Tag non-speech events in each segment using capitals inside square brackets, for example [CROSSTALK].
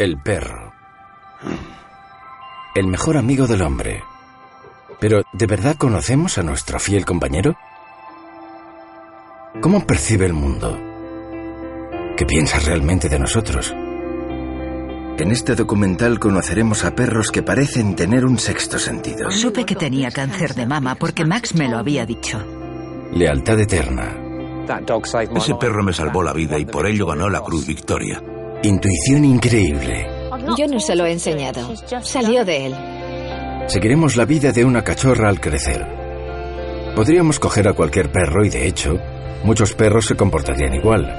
El perro. El mejor amigo del hombre. Pero, ¿de verdad conocemos a nuestro fiel compañero? ¿Cómo percibe el mundo? ¿Qué piensa realmente de nosotros? En este documental conoceremos a perros que parecen tener un sexto sentido. Supe que tenía cáncer de mama porque Max me lo había dicho. Lealtad eterna. Ese perro me salvó la vida y por ello ganó la Cruz Victoria. Intuición increíble. Yo no se lo he enseñado. Salió de él. Seguiremos la vida de una cachorra al crecer. Podríamos coger a cualquier perro y, de hecho, muchos perros se comportarían igual.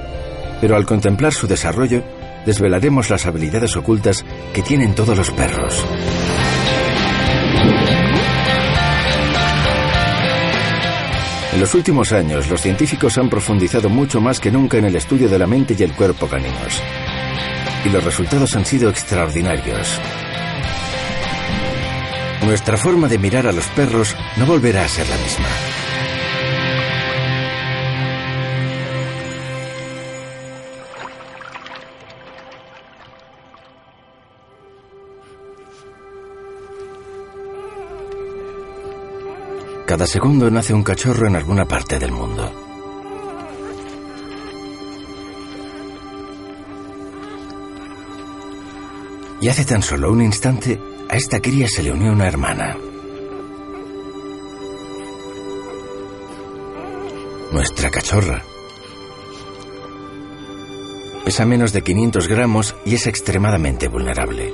Pero al contemplar su desarrollo, desvelaremos las habilidades ocultas que tienen todos los perros. En los últimos años, los científicos han profundizado mucho más que nunca en el estudio de la mente y el cuerpo caninos. Y los resultados han sido extraordinarios. Nuestra forma de mirar a los perros no volverá a ser la misma. Cada segundo nace un cachorro en alguna parte del mundo. Y hace tan solo un instante, a esta cría se le unió una hermana. Nuestra cachorra. Pesa menos de 500 gramos y es extremadamente vulnerable.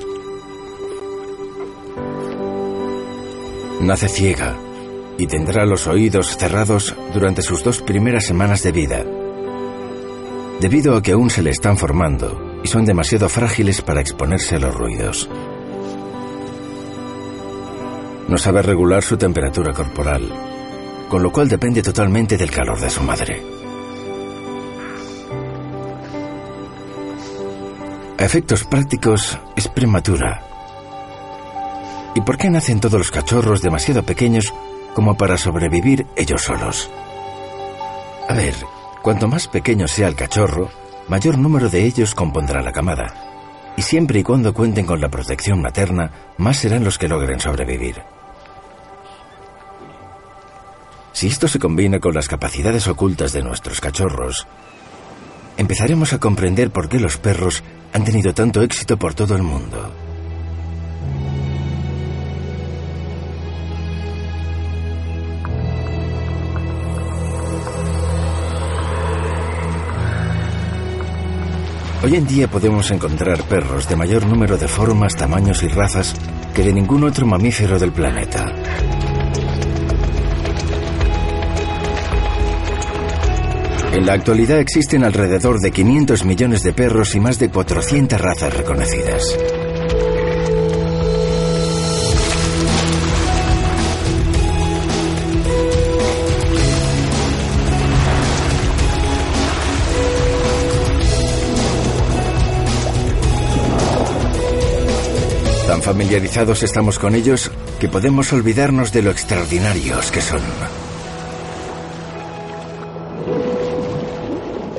Nace ciega y tendrá los oídos cerrados durante sus dos primeras semanas de vida, debido a que aún se le están formando y son demasiado frágiles para exponerse a los ruidos. No sabe regular su temperatura corporal, con lo cual depende totalmente del calor de su madre. A efectos prácticos, es prematura. ¿Y por qué nacen todos los cachorros demasiado pequeños como para sobrevivir ellos solos? A ver, cuanto más pequeño sea el cachorro, mayor número de ellos compondrá la camada. Y siempre y cuando cuenten con la protección materna, más serán los que logren sobrevivir. Si esto se combina con las capacidades ocultas de nuestros cachorros, empezaremos a comprender por qué los perros han tenido tanto éxito por todo el mundo. Hoy en día podemos encontrar perros de mayor número de formas, tamaños y razas que de ningún otro mamífero del planeta. En la actualidad existen alrededor de 500 millones de perros y más de 400 razas reconocidas. Tan familiarizados estamos con ellos que podemos olvidarnos de lo extraordinarios que son.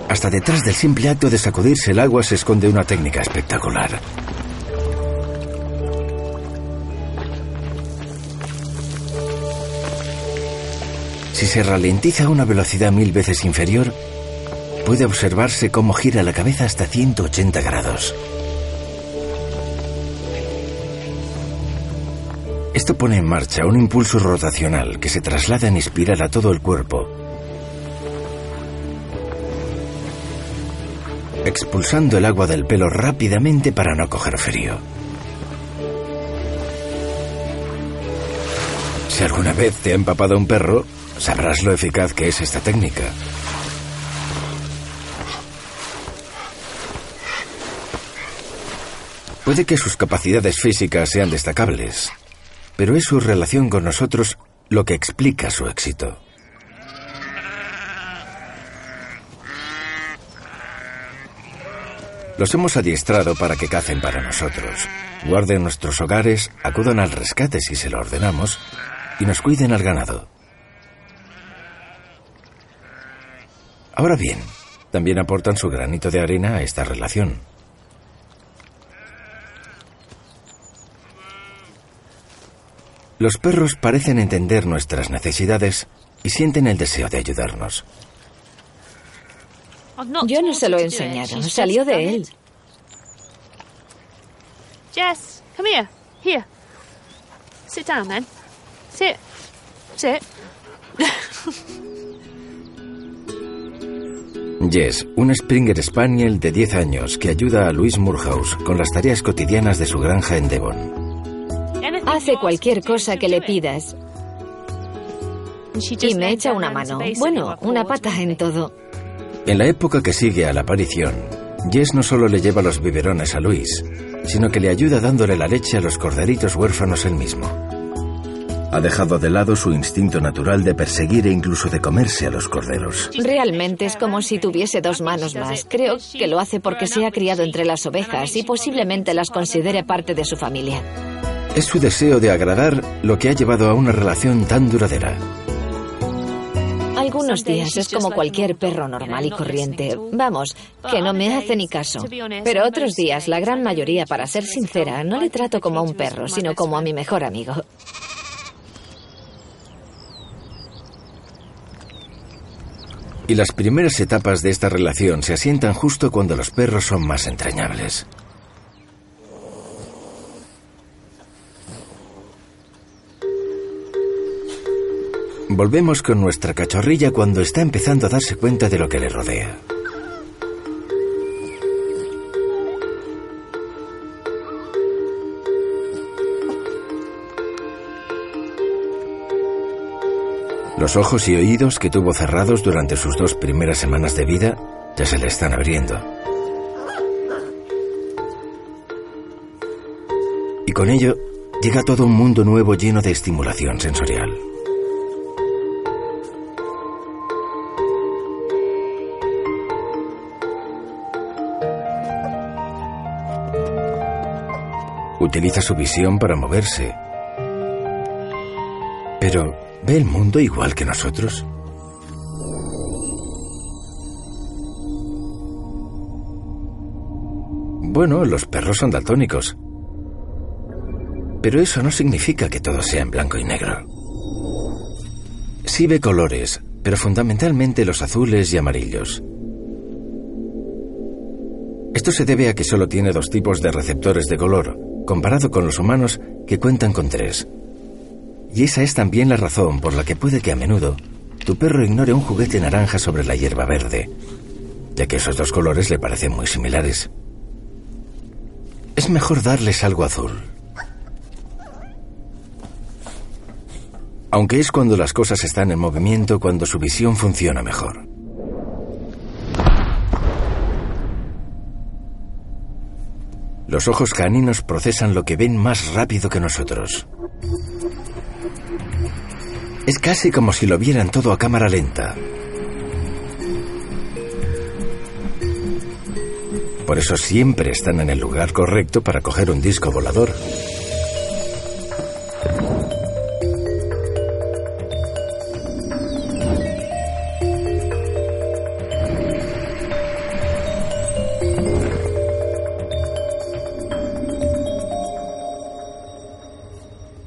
Hasta detrás del simple acto de sacudirse el agua se esconde una técnica espectacular. Si se ralentiza a una velocidad mil veces inferior, puede observarse cómo gira la cabeza hasta 180 grados. Esto pone en marcha un impulso rotacional que se traslada en espiral a todo el cuerpo, expulsando el agua del pelo rápidamente para no coger frío. Si alguna vez te ha empapado un perro, sabrás lo eficaz que es esta técnica. Puede que sus capacidades físicas sean destacables, pero es su relación con nosotros lo que explica su éxito. Los hemos adiestrado para que cacen para nosotros, guarden nuestros hogares, acudan al rescate si se lo ordenamos y nos cuiden al ganado. Ahora bien, también aportan su granito de arena a esta relación. Los perros parecen entender nuestras necesidades y sienten el deseo de ayudarnos. Yo no se lo he enseñado, salió de él. Jess, come here. Here. Sit down then. Sit. Sit. [LAUGHS] Jess, un Springer Spaniel de 10 años que ayuda a Luis Murhouse con las tareas cotidianas de su granja en Devon. Hace cualquier cosa que le pidas. Y me echa una mano. Bueno, una pata en todo. En la época que sigue a la aparición, Jess no solo le lleva los biberones a Luis, sino que le ayuda dándole la leche a los corderitos huérfanos él mismo. Ha dejado de lado su instinto natural de perseguir e incluso de comerse a los corderos. Realmente es como si tuviese dos manos más. Creo que lo hace porque se ha criado entre las ovejas y posiblemente las considere parte de su familia. Es su deseo de agradar lo que ha llevado a una relación tan duradera. Algunos días es como cualquier perro normal y corriente. Vamos, que no me hace ni caso. Pero otros días, la gran mayoría, para ser sincera, no le trato como a un perro, sino como a mi mejor amigo. Y las primeras etapas de esta relación se asientan justo cuando los perros son más entrañables. Volvemos con nuestra cachorrilla cuando está empezando a darse cuenta de lo que le rodea. Los ojos y oídos que tuvo cerrados durante sus dos primeras semanas de vida ya se le están abriendo. Y con ello llega todo un mundo nuevo lleno de estimulación sensorial. Utiliza su visión para moverse. Pero, ¿ve el mundo igual que nosotros? Bueno, los perros son daltónicos. Pero eso no significa que todo sea en blanco y negro. Sí ve colores, pero fundamentalmente los azules y amarillos. Esto se debe a que solo tiene dos tipos de receptores de color, comparado con los humanos que cuentan con tres. Y esa es también la razón por la que puede que a menudo tu perro ignore un juguete naranja sobre la hierba verde, ya que esos dos colores le parecen muy similares. Es mejor darles algo azul. Aunque es cuando las cosas están en movimiento cuando su visión funciona mejor. Los ojos caninos procesan lo que ven más rápido que nosotros. Es casi como si lo vieran todo a cámara lenta. Por eso siempre están en el lugar correcto para coger un disco volador.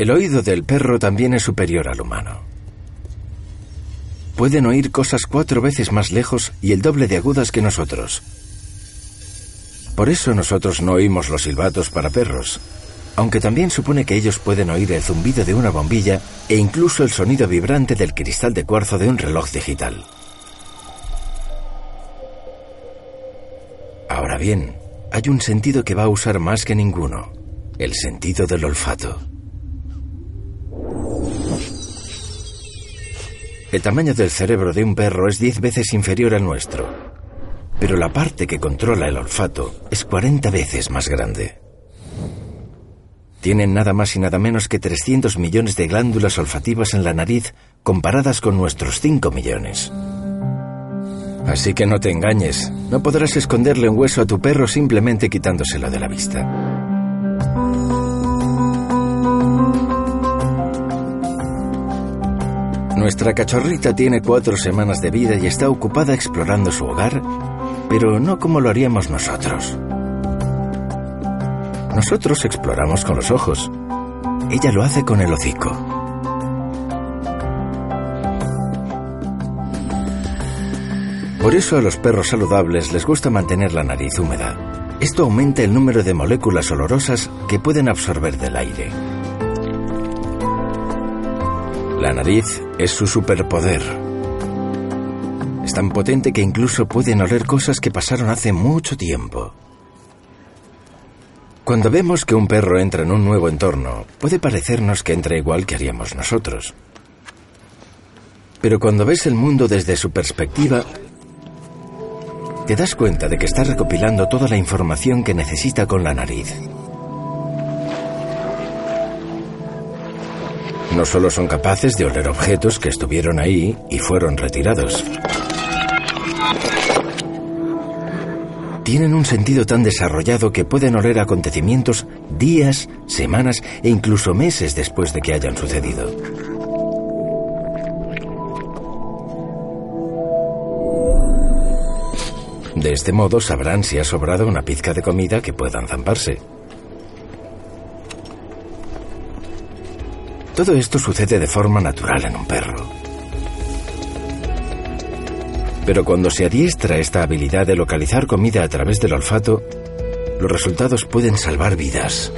El oído del perro también es superior al humano. Pueden oír cosas cuatro veces más lejos y el doble de agudas que nosotros. Por eso nosotros no oímos los silbatos para perros, aunque también supone que ellos pueden oír el zumbido de una bombilla e incluso el sonido vibrante del cristal de cuarzo de un reloj digital. Ahora bien, hay un sentido que va a usar más que ninguno, el sentido del olfato. El tamaño del cerebro de un perro es 10 veces inferior al nuestro, pero la parte que controla el olfato es 40 veces más grande. tienen nada más y nada menos que 300 millones de glándulas olfativas en la nariz comparadas con nuestros 5 millones. Así que no te engañes, no podrás esconderle un hueso a tu perro simplemente quitándoselo de la vista. Nuestra cachorrita tiene cuatro semanas de vida y está ocupada explorando su hogar, pero no como lo haríamos nosotros. Nosotros exploramos con los ojos. Ella lo hace con el hocico. Por eso a los perros saludables les gusta mantener la nariz húmeda. Esto aumenta el número de moléculas olorosas que pueden absorber del aire. La nariz es su superpoder. Es tan potente que incluso pueden oler cosas que pasaron hace mucho tiempo. Cuando vemos que un perro entra en un nuevo entorno, puede parecernos que entra igual que haríamos nosotros. Pero cuando ves el mundo desde su perspectiva, te das cuenta de que está recopilando toda la información que necesita con la nariz. No solo son capaces de oler objetos que estuvieron ahí y fueron retirados. Tienen un sentido tan desarrollado que pueden oler acontecimientos días, semanas e incluso meses después de que hayan sucedido. De este modo sabrán si ha sobrado una pizca de comida que puedan zamparse. Todo esto sucede de forma natural en un perro. Pero cuando se adiestra esta habilidad de localizar comida a través del olfato, los resultados pueden salvar vidas.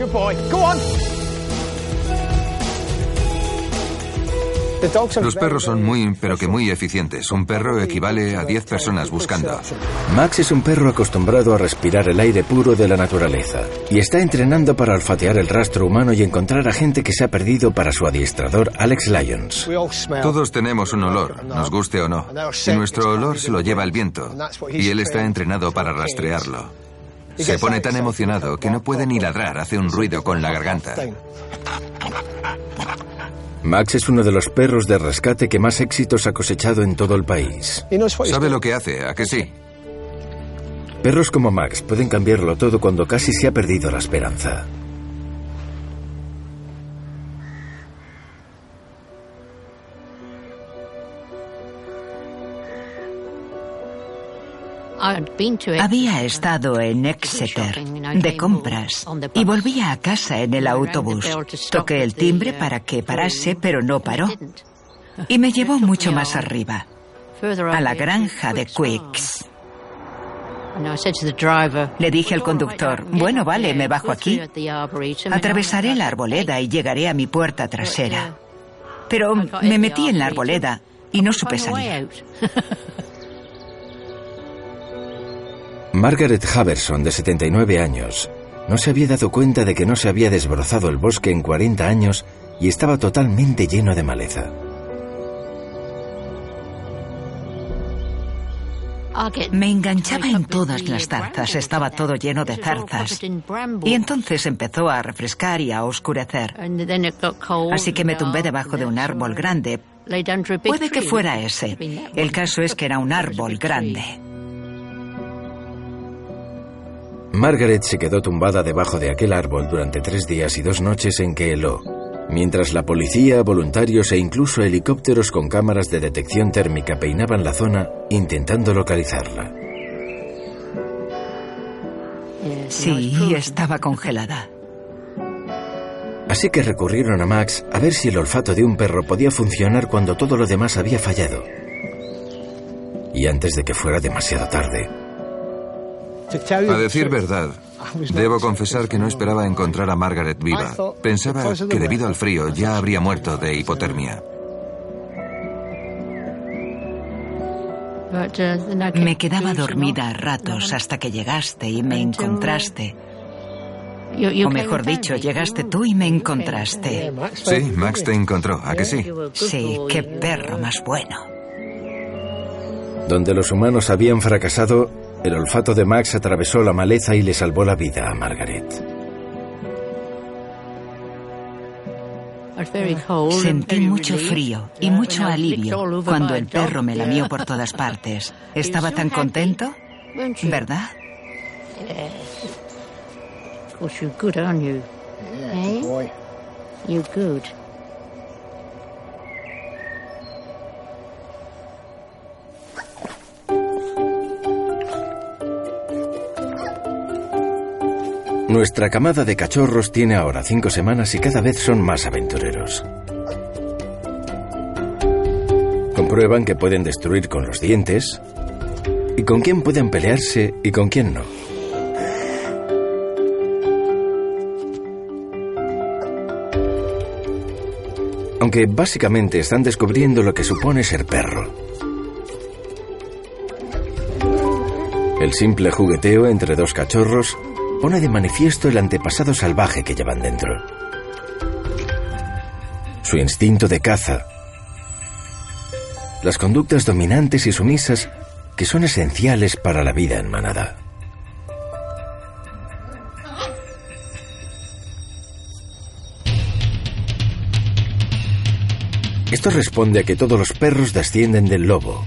Los perros son muy, pero que muy eficientes. Un perro equivale a 10 personas buscando. Max es un perro acostumbrado a respirar el aire puro de la naturaleza y está entrenando para olfatear el rastro humano y encontrar a gente que se ha perdido para su adiestrador Alex Lyons. Todos tenemos un olor, nos guste o no. Y nuestro olor se lo lleva el viento. Y él está entrenado para rastrearlo. Se pone tan emocionado que no puede ni ladrar, hace un ruido con la garganta. Max es uno de los perros de rescate que más éxitos ha cosechado en todo el país. Sabe lo que hace, ¿a que sí? Perros como Max pueden cambiarlo todo cuando casi se ha perdido la esperanza. Había estado en Exeter de compras y volvía a casa en el autobús. Toqué el timbre para que parase, pero no paró. Y me llevó mucho más arriba, a la granja de Quicks. Le dije al conductor, bueno, vale, me bajo aquí. Atravesaré la arboleda y llegaré a mi puerta trasera. Pero me metí en la arboleda y no supe salir. [LAUGHS] Margaret Haverson, de 79 años, no se había dado cuenta de que no se había desbrozado el bosque en 40 años y estaba totalmente lleno de maleza. Me enganchaba en todas las zarzas, estaba todo lleno de zarzas. Y entonces empezó a refrescar y a oscurecer. Así que me tumbé debajo de un árbol grande. Puede que fuera ese. El caso es que era un árbol grande. Margaret se quedó tumbada debajo de aquel árbol durante tres días y dos noches en que heló, mientras la policía, voluntarios e incluso helicópteros con cámaras de detección térmica peinaban la zona intentando localizarla. Sí, estaba congelada. Así que recurrieron a Max a ver si el olfato de un perro podía funcionar cuando todo lo demás había fallado. Y antes de que fuera demasiado tarde, a decir verdad, debo confesar que no esperaba encontrar a Margaret viva. Pensaba que debido al frío ya habría muerto de hipotermia. Me quedaba dormida a ratos hasta que llegaste y me encontraste. O mejor dicho, llegaste tú y me encontraste. Sí, Max te encontró, ¿a que sí? Sí, qué perro más bueno. Donde los humanos habían fracasado, el olfato de Max atravesó la maleza y le salvó la vida a Margaret. Sentí mucho frío y mucho alivio cuando el perro me lamió por todas [LAUGHS] partes. Estaba tan contento, ¿verdad? Nuestra camada de cachorros tiene ahora cinco semanas y cada vez son más aventureros. Comprueban que pueden destruir con los dientes y con quién pueden pelearse y con quién no. Aunque básicamente están descubriendo lo que supone ser perro. El simple jugueteo entre dos cachorros pone de manifiesto el antepasado salvaje que llevan dentro. Su instinto de caza, las conductas dominantes y sumisas que son esenciales para la vida en manada. Esto responde a que todos los perros descienden del lobo,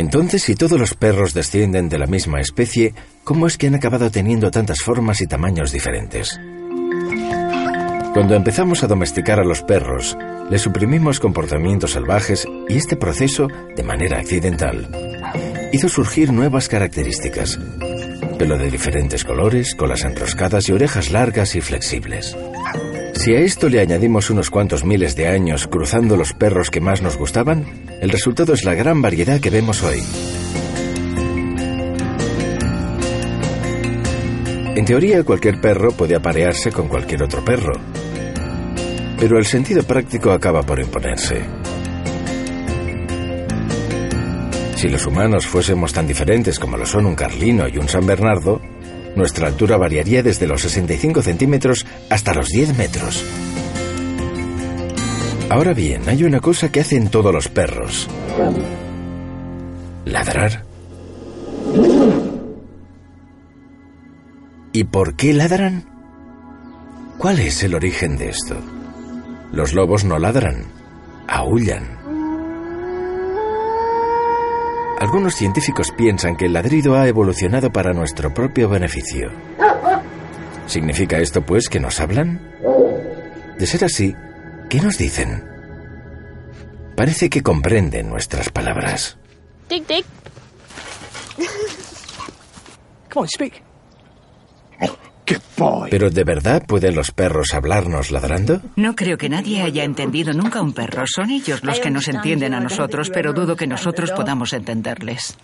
Entonces, si todos los perros descienden de la misma especie, ¿cómo es que han acabado teniendo tantas formas y tamaños diferentes? Cuando empezamos a domesticar a los perros, les suprimimos comportamientos salvajes y este proceso, de manera accidental, hizo surgir nuevas características. Pelo de diferentes colores, colas enroscadas y orejas largas y flexibles. Si a esto le añadimos unos cuantos miles de años cruzando los perros que más nos gustaban, el resultado es la gran variedad que vemos hoy. En teoría, cualquier perro puede aparearse con cualquier otro perro, pero el sentido práctico acaba por imponerse. Si los humanos fuésemos tan diferentes como lo son un carlino y un San Bernardo, nuestra altura variaría desde los 65 centímetros hasta los 10 metros. Ahora bien, hay una cosa que hacen todos los perros. Ladrar. ¿Y por qué ladran? ¿Cuál es el origen de esto? Los lobos no ladran, aullan. Algunos científicos piensan que el ladrido ha evolucionado para nuestro propio beneficio. ¿Significa esto, pues, que nos hablan? De ser así, ¿qué nos dicen? Parece que comprenden nuestras palabras. Dig, dig. Come on, speak. ¿Pero de verdad pueden los perros hablarnos ladrando? No creo que nadie haya entendido nunca a un perro. Son ellos los que nos entienden a nosotros, pero dudo que nosotros podamos entenderles.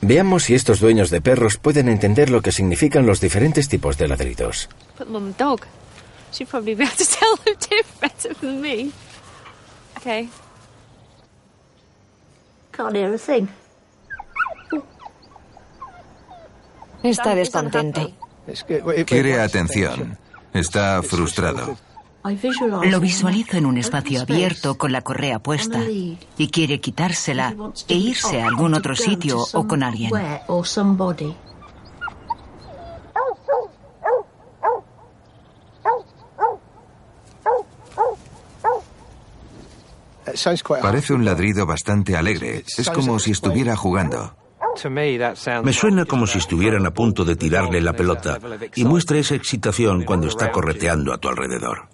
Veamos si estos dueños de perros pueden entender lo que significan los diferentes tipos de ladridos. [LAUGHS] Está descontento. Quiere atención. Está frustrado. Lo visualizo en un espacio abierto con la correa puesta y quiere quitársela e irse a algún otro sitio o con alguien. Parece un ladrido bastante alegre. Es como si estuviera jugando. Me suena como si estuvieran a punto de tirarle la pelota y muestra esa excitación cuando está correteando a tu alrededor.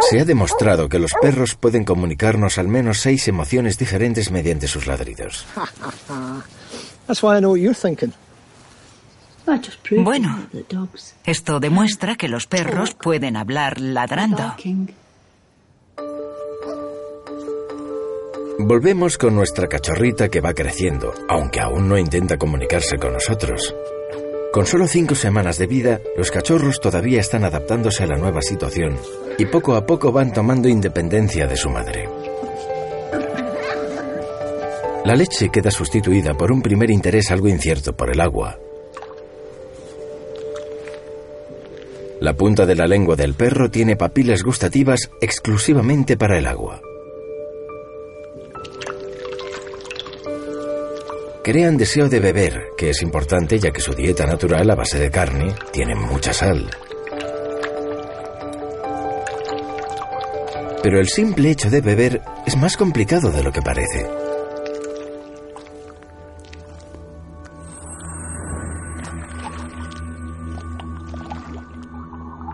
Se ha demostrado que los perros pueden comunicarnos al menos seis emociones diferentes mediante sus ladridos. [LAUGHS] Bueno, esto demuestra que los perros pueden hablar ladrando. Volvemos con nuestra cachorrita que va creciendo, aunque aún no intenta comunicarse con nosotros. Con solo cinco semanas de vida, los cachorros todavía están adaptándose a la nueva situación y poco a poco van tomando independencia de su madre. La leche queda sustituida por un primer interés algo incierto por el agua. La punta de la lengua del perro tiene papilas gustativas exclusivamente para el agua. Crean deseo de beber, que es importante ya que su dieta natural a base de carne tiene mucha sal. Pero el simple hecho de beber es más complicado de lo que parece.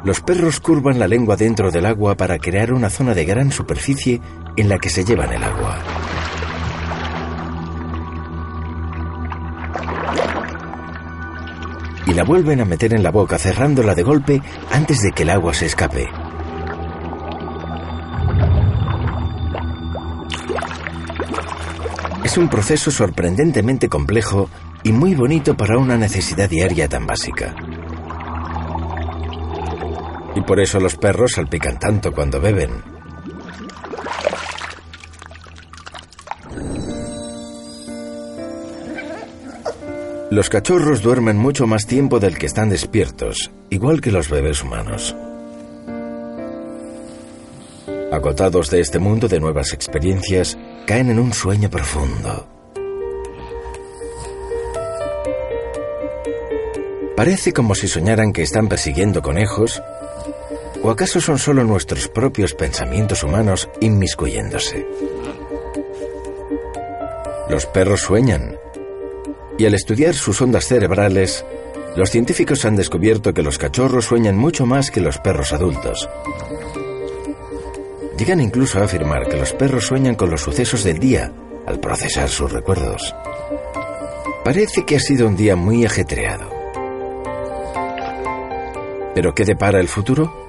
Los perros curvan la lengua dentro del agua para crear una zona de gran superficie en la que se llevan el agua. La vuelven a meter en la boca cerrándola de golpe antes de que el agua se escape. Es un proceso sorprendentemente complejo y muy bonito para una necesidad diaria tan básica. Y por eso los perros salpican tanto cuando beben. Los cachorros duermen mucho más tiempo del que están despiertos, igual que los bebés humanos. Agotados de este mundo de nuevas experiencias, caen en un sueño profundo. Parece como si soñaran que están persiguiendo conejos ¿O acaso son solo nuestros propios pensamientos humanos inmiscuyéndose? Los perros sueñan. Y al estudiar sus ondas cerebrales, los científicos han descubierto que los cachorros sueñan mucho más que los perros adultos. Llegan incluso a afirmar que los perros sueñan con los sucesos del día al procesar sus recuerdos. Parece que ha sido un día muy ajetreado. ¿Pero qué depara el futuro?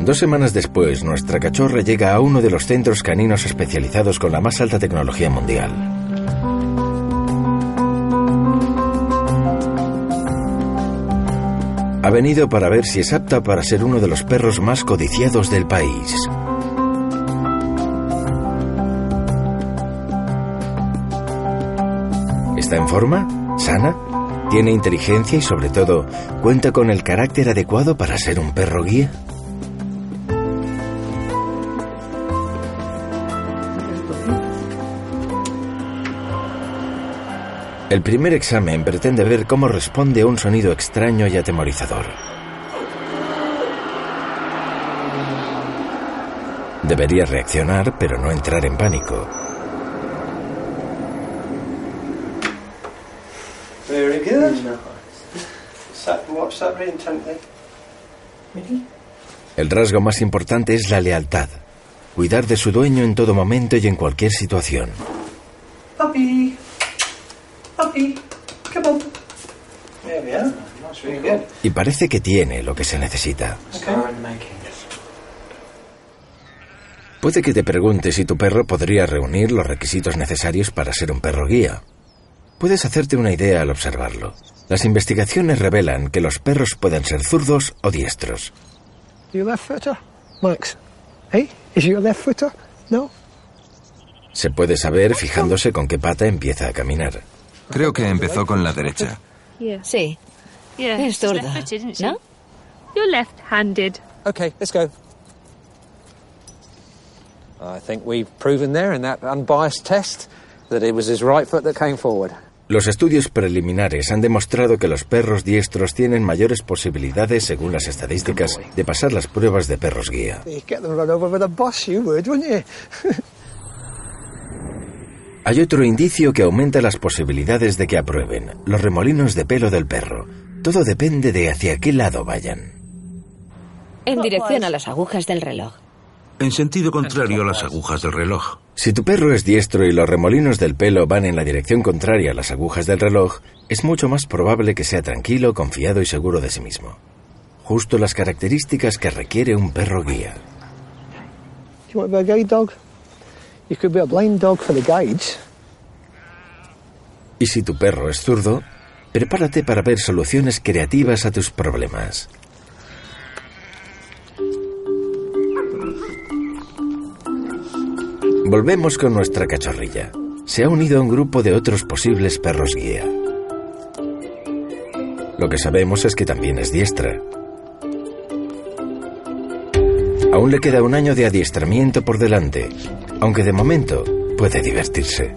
Dos semanas después, nuestra cachorra llega a uno de los centros caninos especializados con la más alta tecnología mundial. Ha venido para ver si es apta para ser uno de los perros más codiciados del país. ¿Está en forma? ¿Sana? ¿Tiene inteligencia y sobre todo cuenta con el carácter adecuado para ser un perro guía? El primer examen pretende ver cómo responde a un sonido extraño y atemorizador. Debería reaccionar, pero no entrar en pánico. El rasgo más importante es la lealtad. Cuidar de su dueño en todo momento y en cualquier situación. Y parece que tiene lo que se necesita. Puede que te preguntes si tu perro podría reunir los requisitos necesarios para ser un perro guía. Puedes hacerte una idea al observarlo. Las investigaciones revelan que los perros pueden ser zurdos o diestros. Max? Hey, is your left footer? No. Se puede saber fijándose con qué pata empieza a caminar. Creo que empezó con la derecha. Sí. Es zurda, ¿no? You're left-handed. Okay, let's go. I think we've proven there in that unbiased test that it was his right foot that came forward. Los estudios preliminares han demostrado que los perros diestros tienen mayores posibilidades, según las estadísticas, de pasar las pruebas de perros guía. Hay otro indicio que aumenta las posibilidades de que aprueben, los remolinos de pelo del perro. Todo depende de hacia qué lado vayan. En dirección a las agujas del reloj. En sentido contrario a las agujas del reloj. Si tu perro es diestro y los remolinos del pelo van en la dirección contraria a las agujas del reloj, es mucho más probable que sea tranquilo, confiado y seguro de sí mismo. Justo las características que requiere un perro guía. Y si tu perro es zurdo, prepárate para ver soluciones creativas a tus problemas. Volvemos con nuestra cachorrilla. Se ha unido a un grupo de otros posibles perros guía. Lo que sabemos es que también es diestra. Aún le queda un año de adiestramiento por delante, aunque de momento puede divertirse.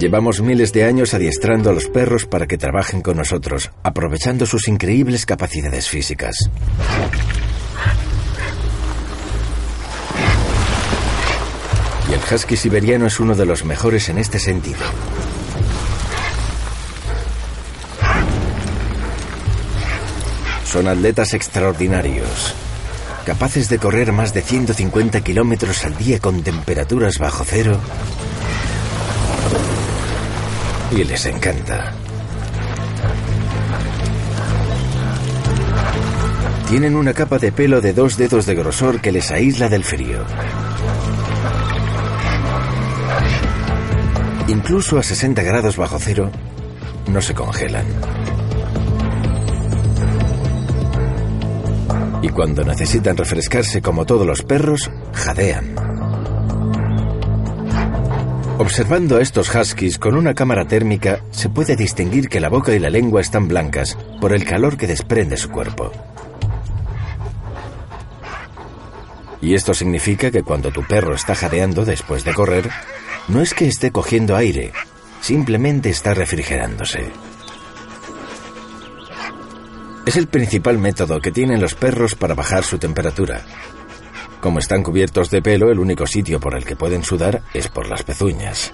Llevamos miles de años adiestrando a los perros para que trabajen con nosotros, aprovechando sus increíbles capacidades físicas. Y el husky siberiano es uno de los mejores en este sentido. Son atletas extraordinarios, capaces de correr más de 150 kilómetros al día con temperaturas bajo cero y les encanta. Tienen una capa de pelo de dos dedos de grosor que les aísla del frío. Incluso a 60 grados bajo cero, no se congelan. Y cuando necesitan refrescarse como todos los perros, jadean. Observando a estos huskies con una cámara térmica, se puede distinguir que la boca y la lengua están blancas por el calor que desprende su cuerpo. Y esto significa que cuando tu perro está jadeando después de correr, no es que esté cogiendo aire, simplemente está refrigerándose. Es el principal método que tienen los perros para bajar su temperatura, como están cubiertos de pelo, el único sitio por el que pueden sudar es por las pezuñas.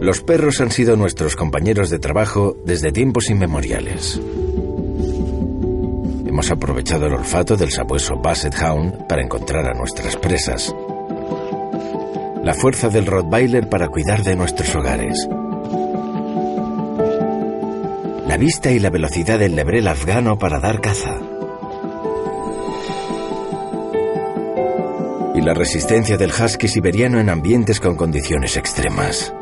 Los perros han sido nuestros compañeros de trabajo desde tiempos inmemoriales. Hemos aprovechado el olfato del sabueso Basset Hound para encontrar a nuestras presas. La fuerza del Rottweiler para cuidar de nuestros hogares la vista y la velocidad del lebrel afgano para dar caza. Y la resistencia del husky siberiano en ambientes con condiciones extremas.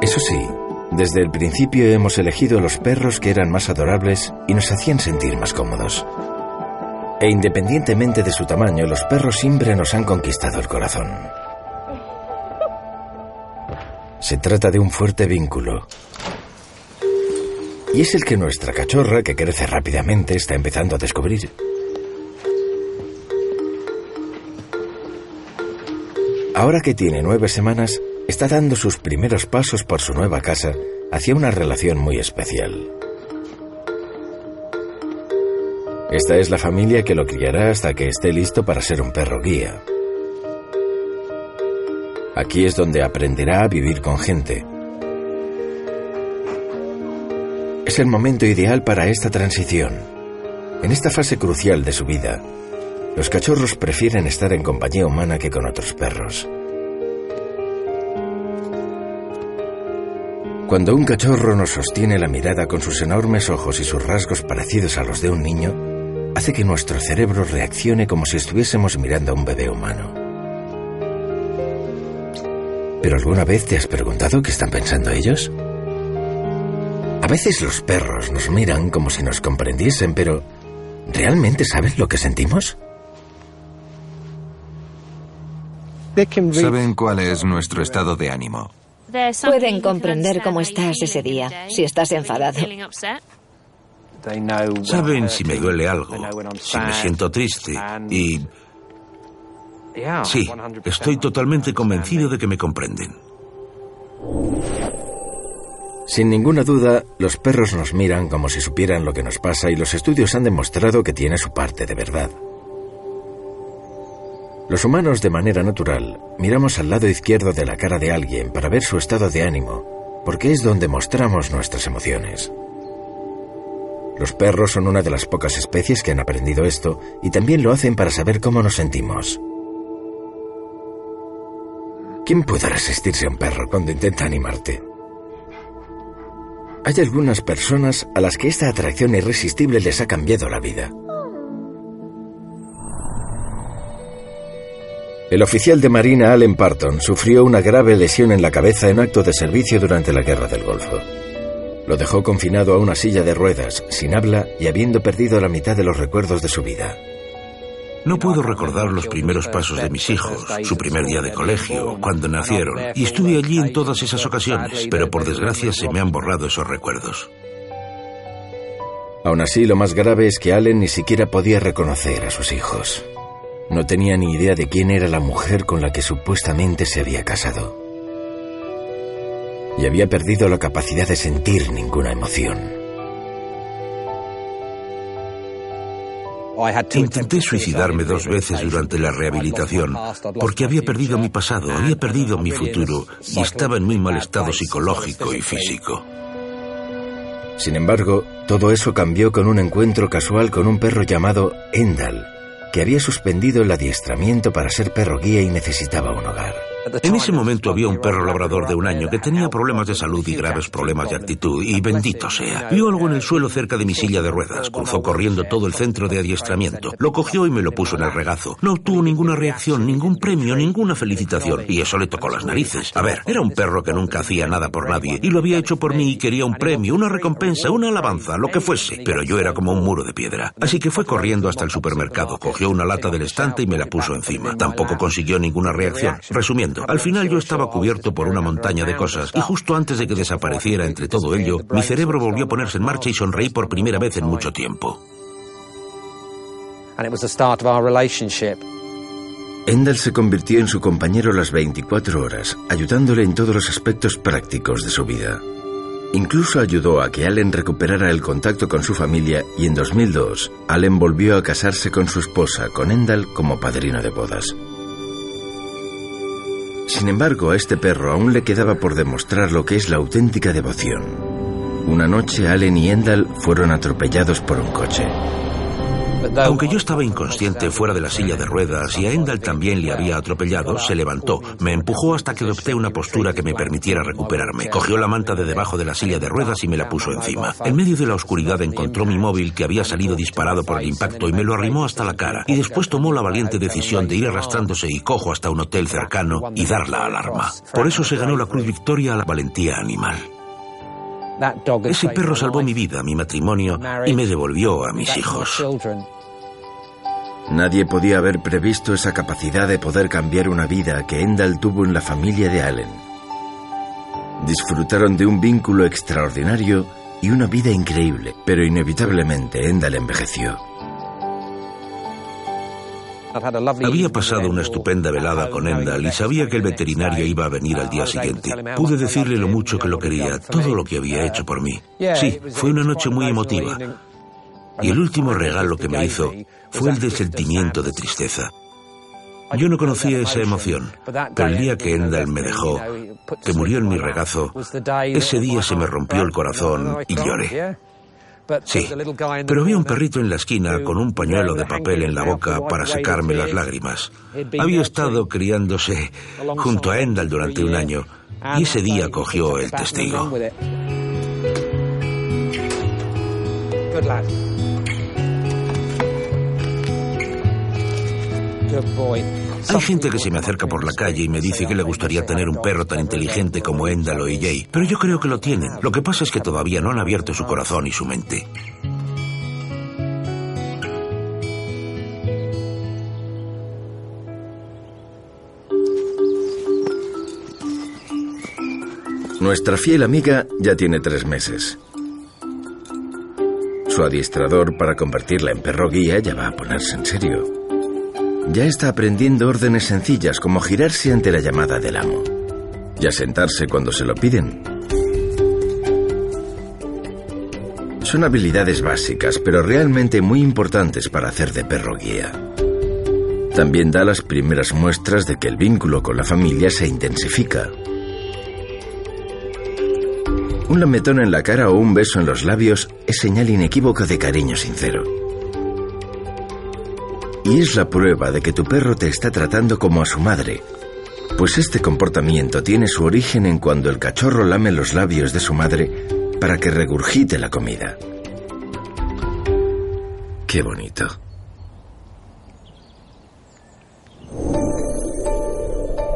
Eso sí, desde el principio hemos elegido los perros que eran más adorables y nos hacían sentir más cómodos. E independientemente de su tamaño, los perros siempre nos han conquistado el corazón. Se trata de un fuerte vínculo. Y es el que nuestra cachorra, que crece rápidamente, está empezando a descubrir. Ahora que tiene nueve semanas, está dando sus primeros pasos por su nueva casa hacia una relación muy especial. Esta es la familia que lo criará hasta que esté listo para ser un perro guía. Aquí es donde aprenderá a vivir con gente. Es el momento ideal para esta transición. En esta fase crucial de su vida, los cachorros prefieren estar en compañía humana que con otros perros. Cuando un cachorro nos sostiene la mirada con sus enormes ojos y sus rasgos parecidos a los de un niño, hace que nuestro cerebro reaccione como si estuviésemos mirando a un bebé humano. ¿Pero alguna vez te has preguntado qué están pensando ellos? A veces los perros nos miran como si nos comprendiesen, pero ¿realmente saben lo que sentimos? Saben cuál es nuestro estado de ánimo. Pueden comprender cómo estás ese día, si estás enfadado. Saben si me duele algo, si me siento triste y Sí, estoy totalmente convencido de que me comprenden. Sin ninguna duda, los perros nos miran como si supieran lo que nos pasa y los estudios han demostrado que tiene su parte de verdad. Los humanos, de manera natural, miramos al lado izquierdo de la cara de alguien para ver su estado de ánimo, porque es donde mostramos nuestras emociones. Los perros son una de las pocas especies que han aprendido esto y también lo hacen para saber cómo nos sentimos. ¿Quién puede resistirse a un perro cuando intenta animarte? Hay algunas personas a las que esta atracción irresistible les ha cambiado la vida. El oficial de Marina Allen Parton sufrió una grave lesión en la cabeza en acto de servicio durante la Guerra del Golfo. Lo dejó confinado a una silla de ruedas, sin habla y habiendo perdido la mitad de los recuerdos de su vida. No puedo recordar los primeros pasos de mis hijos, su primer día de colegio, cuando nacieron, y estuve allí en todas esas ocasiones, pero por desgracia se me han borrado esos recuerdos. Aún así, lo más grave es que Allen ni siquiera podía reconocer a sus hijos. No tenía ni idea de quién era la mujer con la que supuestamente se había casado. Y había perdido la capacidad de sentir ninguna emoción. Intenté suicidarme dos veces durante la rehabilitación porque había perdido mi pasado, había perdido mi futuro y estaba en muy mal estado psicológico y físico. Sin embargo, todo eso cambió con un encuentro casual con un perro llamado Endal, que había suspendido el adiestramiento para ser perro guía y necesitaba un hogar. En ese momento había un perro labrador de un año que tenía problemas de salud y graves problemas de actitud, y bendito sea. Vio algo en el suelo cerca de mi silla de ruedas, cruzó corriendo todo el centro de adiestramiento, lo cogió y me lo puso en el regazo. No obtuvo ninguna reacción, ningún premio, ninguna felicitación, y eso le tocó las narices. A ver, era un perro que nunca hacía nada por nadie, y lo había hecho por mí y quería un premio, una recompensa, una alabanza, lo que fuese, pero yo era como un muro de piedra. Así que fue corriendo hasta el supermercado, cogió una lata del estante y me la puso encima. Tampoco consiguió ninguna reacción. Resumiendo, al final yo estaba cubierto por una montaña de cosas y justo antes de que desapareciera entre todo ello, mi cerebro volvió a ponerse en marcha y sonreí por primera vez en mucho tiempo. Endel se convirtió en su compañero las 24 horas, ayudándole en todos los aspectos prácticos de su vida. Incluso ayudó a que Allen recuperara el contacto con su familia y en 2002, Allen volvió a casarse con su esposa, con Endal como padrino de bodas. Sin embargo, a este perro aún le quedaba por demostrar lo que es la auténtica devoción. Una noche, Allen y Endal fueron atropellados por un coche. Aunque yo estaba inconsciente fuera de la silla de ruedas y a Endal también le había atropellado, se levantó, me empujó hasta que adopté una postura que me permitiera recuperarme. Cogió la manta de debajo de la silla de ruedas y me la puso encima. En medio de la oscuridad encontró mi móvil que había salido disparado por el impacto y me lo arrimó hasta la cara. Y después tomó la valiente decisión de ir arrastrándose y cojo hasta un hotel cercano y dar la alarma. Por eso se ganó la Cruz Victoria a la valentía animal. Ese perro salvó mi vida, mi matrimonio y me devolvió a mis hijos. Nadie podía haber previsto esa capacidad de poder cambiar una vida que Endal tuvo en la familia de Allen. Disfrutaron de un vínculo extraordinario y una vida increíble, pero inevitablemente Endal envejeció. Había pasado una estupenda velada con Endal y sabía que el veterinario iba a venir al día siguiente. Pude decirle lo mucho que lo quería, todo lo que había hecho por mí. Sí, fue una noche muy emotiva. Y el último regalo que me hizo fue el de sentimiento de tristeza. Yo no conocía esa emoción, pero el día que Endal me dejó, que murió en mi regazo, ese día se me rompió el corazón y lloré. Sí, pero vi un perrito en la esquina con un pañuelo de papel en la boca para secarme las lágrimas. Había estado criándose junto a Endal durante un año y ese día cogió el testigo. Hay gente que se me acerca por la calle y me dice que le gustaría tener un perro tan inteligente como Endalo y Jay, pero yo creo que lo tienen. Lo que pasa es que todavía no han abierto su corazón y su mente. Nuestra fiel amiga ya tiene tres meses. Su adiestrador para convertirla en perro guía ya va a ponerse en serio. Ya está aprendiendo órdenes sencillas como girarse ante la llamada del amo y a sentarse cuando se lo piden. Son habilidades básicas, pero realmente muy importantes para hacer de perro guía. También da las primeras muestras de que el vínculo con la familia se intensifica. Un lametón en la cara o un beso en los labios es señal inequívoca de cariño sincero. Y es la prueba de que tu perro te está tratando como a su madre. Pues este comportamiento tiene su origen en cuando el cachorro lame los labios de su madre para que regurgite la comida. Qué bonito.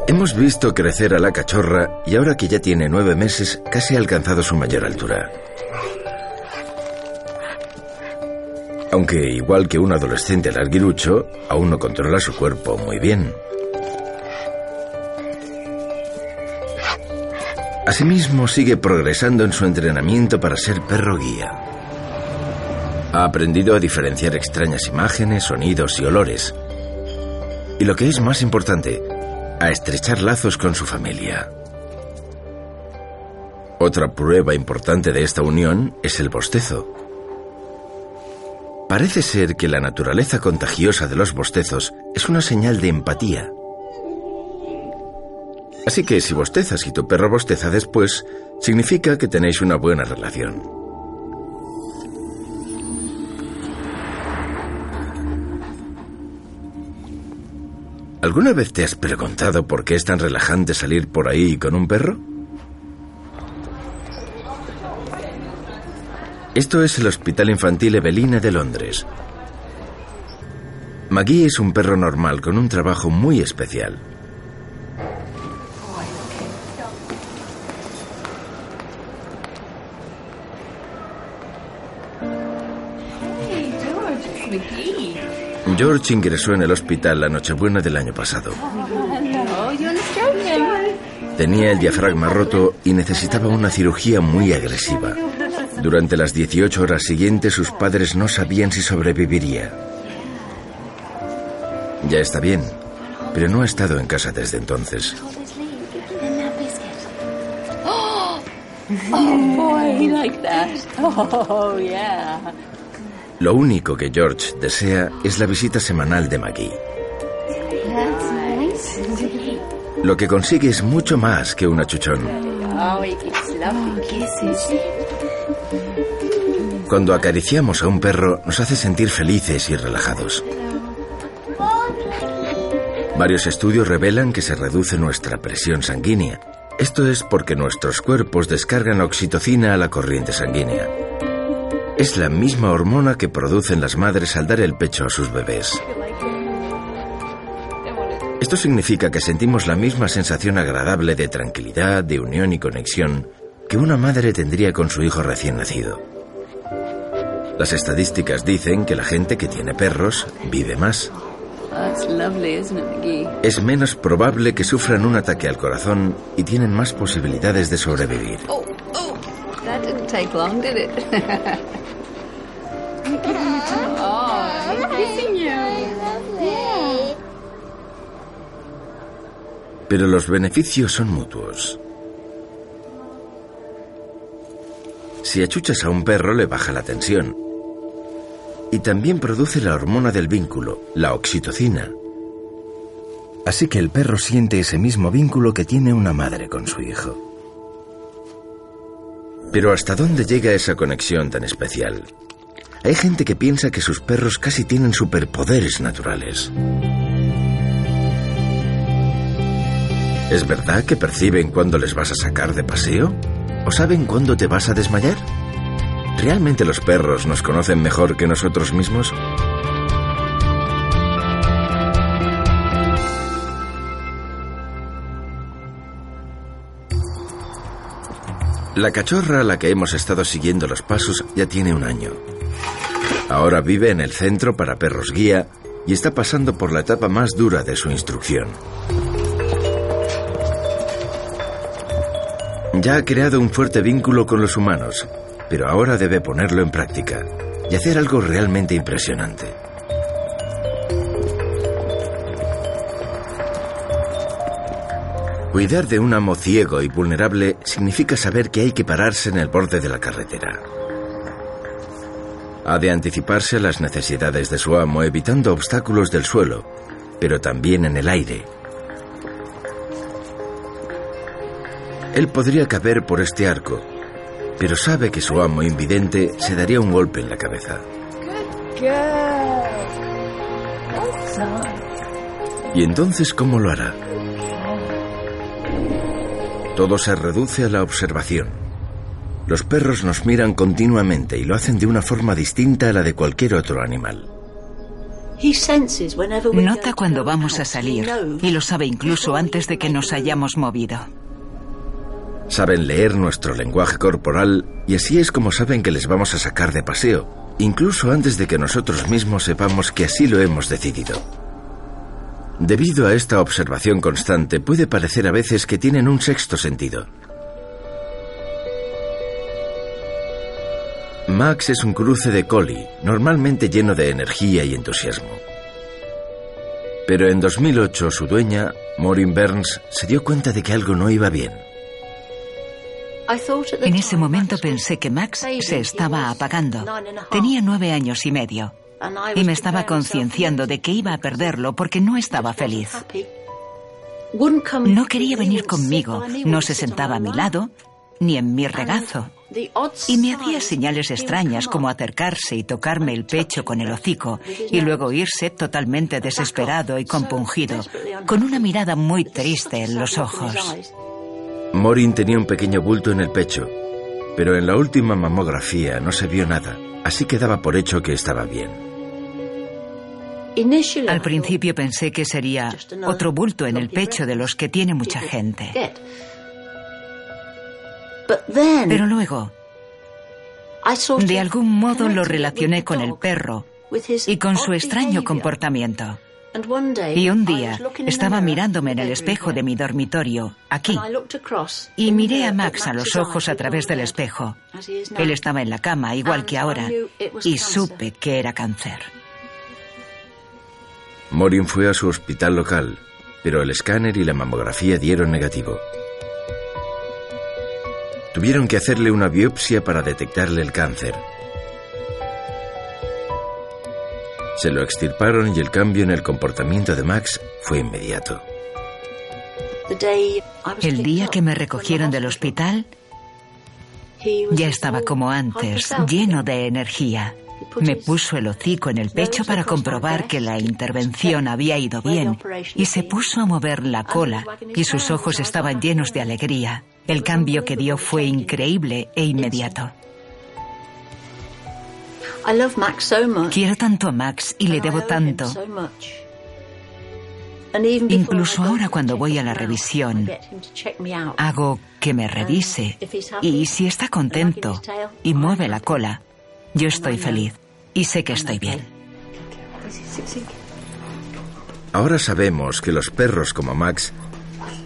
Hemos visto crecer a la cachorra y ahora que ya tiene nueve meses casi ha alcanzado su mayor altura. Aunque, igual que un adolescente larguirucho, aún no controla su cuerpo muy bien. Asimismo, sigue progresando en su entrenamiento para ser perro guía. Ha aprendido a diferenciar extrañas imágenes, sonidos y olores. Y lo que es más importante, a estrechar lazos con su familia. Otra prueba importante de esta unión es el bostezo. Parece ser que la naturaleza contagiosa de los bostezos es una señal de empatía. Así que si bostezas y tu perro bosteza después, significa que tenéis una buena relación. ¿Alguna vez te has preguntado por qué es tan relajante salir por ahí con un perro? Esto es el Hospital Infantil Evelina de Londres. Maggie es un perro normal con un trabajo muy especial. George ingresó en el hospital la Nochebuena del año pasado. Tenía el diafragma roto y necesitaba una cirugía muy agresiva. Durante las 18 horas siguientes sus padres no sabían si sobreviviría. Ya está bien, pero no ha estado en casa desde entonces. Lo único que George desea es la visita semanal de Maggie. Lo que consigue es mucho más que un achuchón. Cuando acariciamos a un perro nos hace sentir felices y relajados. Varios estudios revelan que se reduce nuestra presión sanguínea. Esto es porque nuestros cuerpos descargan oxitocina a la corriente sanguínea. Es la misma hormona que producen las madres al dar el pecho a sus bebés. Esto significa que sentimos la misma sensación agradable de tranquilidad, de unión y conexión que una madre tendría con su hijo recién nacido. Las estadísticas dicen que la gente que tiene perros vive más. Es menos probable que sufran un ataque al corazón y tienen más posibilidades de sobrevivir. [LAUGHS] Pero los beneficios son mutuos. Si achuchas a un perro le baja la tensión, y también produce la hormona del vínculo, la oxitocina. Así que el perro siente ese mismo vínculo que tiene una madre con su hijo. Pero ¿hasta dónde llega esa conexión tan especial? Hay gente que piensa que sus perros casi tienen superpoderes naturales. ¿Es verdad que perciben cuándo les vas a sacar de paseo? ¿O saben cuándo te vas a desmayar? ¿Realmente los perros nos conocen mejor que nosotros mismos? La cachorra a la que hemos estado siguiendo los pasos ya tiene un año. Ahora vive en el centro para perros guía y está pasando por la etapa más dura de su instrucción. Ya ha creado un fuerte vínculo con los humanos pero ahora debe ponerlo en práctica y hacer algo realmente impresionante. Cuidar de un amo ciego y vulnerable significa saber que hay que pararse en el borde de la carretera. Ha de anticiparse a las necesidades de su amo evitando obstáculos del suelo, pero también en el aire. Él podría caber por este arco, pero sabe que su amo invidente se daría un golpe en la cabeza. ¿Y entonces cómo lo hará? Todo se reduce a la observación. Los perros nos miran continuamente y lo hacen de una forma distinta a la de cualquier otro animal. Nota cuando vamos a salir y lo sabe incluso antes de que nos hayamos movido. Saben leer nuestro lenguaje corporal y así es como saben que les vamos a sacar de paseo, incluso antes de que nosotros mismos sepamos que así lo hemos decidido. Debido a esta observación constante, puede parecer a veces que tienen un sexto sentido. Max es un cruce de collie, normalmente lleno de energía y entusiasmo. Pero en 2008 su dueña, Maureen Burns, se dio cuenta de que algo no iba bien. En ese momento pensé que Max se estaba apagando. Tenía nueve años y medio. Y me estaba concienciando de que iba a perderlo porque no estaba feliz. No quería venir conmigo, no se sentaba a mi lado, ni en mi regazo. Y me hacía señales extrañas como acercarse y tocarme el pecho con el hocico y luego irse totalmente desesperado y compungido, con una mirada muy triste en los ojos. Morin tenía un pequeño bulto en el pecho, pero en la última mamografía no se vio nada, así que daba por hecho que estaba bien. Al principio pensé que sería otro bulto en el pecho de los que tiene mucha gente. Pero luego, de algún modo lo relacioné con el perro y con su extraño comportamiento. Y un día estaba mirándome en el espejo de mi dormitorio, aquí, y miré a Max a los ojos a través del espejo. Él estaba en la cama, igual que ahora, y supe que era cáncer. Morin fue a su hospital local, pero el escáner y la mamografía dieron negativo. Tuvieron que hacerle una biopsia para detectarle el cáncer. Se lo extirparon y el cambio en el comportamiento de Max fue inmediato. El día que me recogieron del hospital, ya estaba como antes, lleno de energía. Me puso el hocico en el pecho para comprobar que la intervención había ido bien y se puso a mover la cola y sus ojos estaban llenos de alegría. El cambio que dio fue increíble e inmediato. Quiero tanto a Max y le debo tanto. Incluso ahora cuando voy a la revisión, hago que me revise. y si está contento y mueve la cola, yo estoy feliz y sé que estoy bien. Ahora sabemos que los perros como Max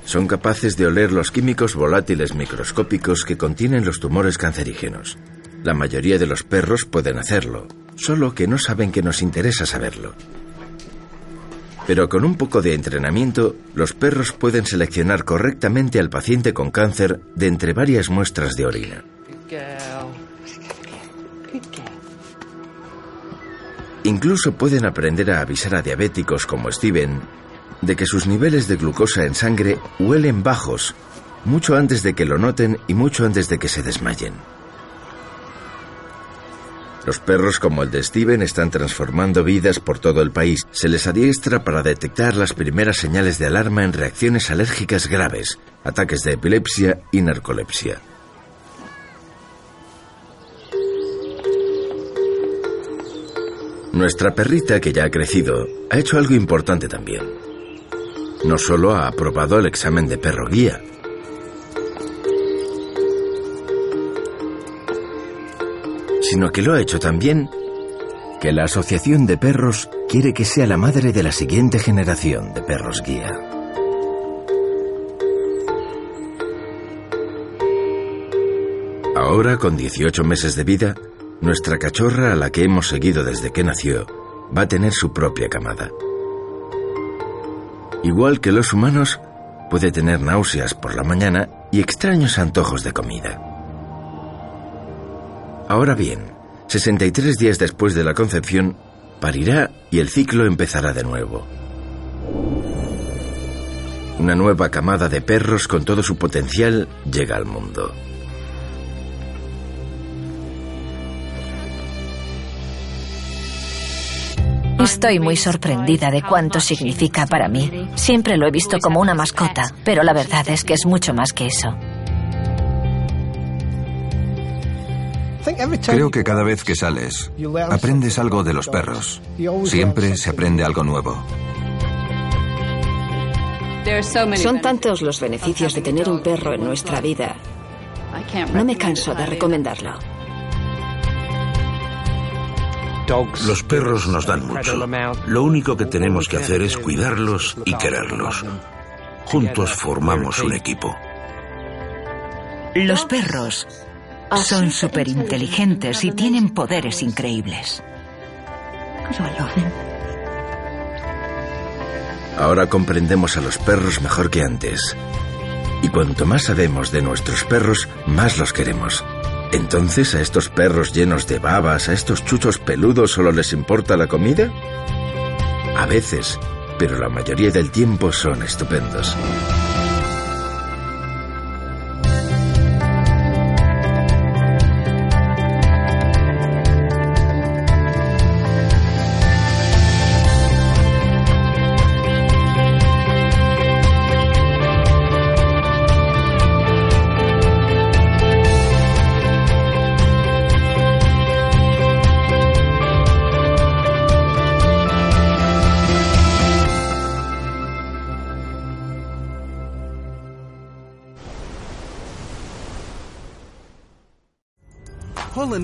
son capaces de oler los químicos volátiles microscópicos que contienen los tumores cancerígenos. La mayoría de los perros pueden hacerlo, solo que no saben que nos interesa saberlo. Pero con un poco de entrenamiento, los perros pueden seleccionar correctamente al paciente con cáncer de entre varias muestras de orina. Incluso pueden aprender a avisar a diabéticos como Steven de que sus niveles de glucosa en sangre huelen bajos, mucho antes de que lo noten y mucho antes de que se desmayen. Los perros como el de Steven están transformando vidas por todo el país. Se les adiestra para detectar las primeras señales de alarma en reacciones alérgicas graves, ataques de epilepsia y narcolepsia. Nuestra perrita, que ya ha crecido, ha hecho algo importante también. No solo ha aprobado el examen de perro guía, sino que lo ha hecho también que la Asociación de Perros quiere que sea la madre de la siguiente generación de perros guía. Ahora, con 18 meses de vida, nuestra cachorra, a la que hemos seguido desde que nació, va a tener su propia camada. Igual que los humanos, puede tener náuseas por la mañana y extraños antojos de comida. Ahora bien, 63 días después de la concepción, parirá y el ciclo empezará de nuevo. Una nueva camada de perros con todo su potencial llega al mundo. Estoy muy sorprendida de cuánto significa para mí. Siempre lo he visto como una mascota, pero la verdad es que es mucho más que eso. Creo que cada vez que sales, aprendes algo de los perros. Siempre se aprende algo nuevo. Son tantos los beneficios de tener un perro en nuestra vida. No me canso de recomendarlo. Los perros nos dan mucho. Lo único que tenemos que hacer es cuidarlos y quererlos. Juntos formamos un equipo. Los perros son súper inteligentes y tienen poderes increíbles. Ahora comprendemos a los perros mejor que antes. Y cuanto más sabemos de nuestros perros, más los queremos. Entonces, ¿a estos perros llenos de babas, a estos chuchos peludos solo les importa la comida? A veces, pero la mayoría del tiempo son estupendos.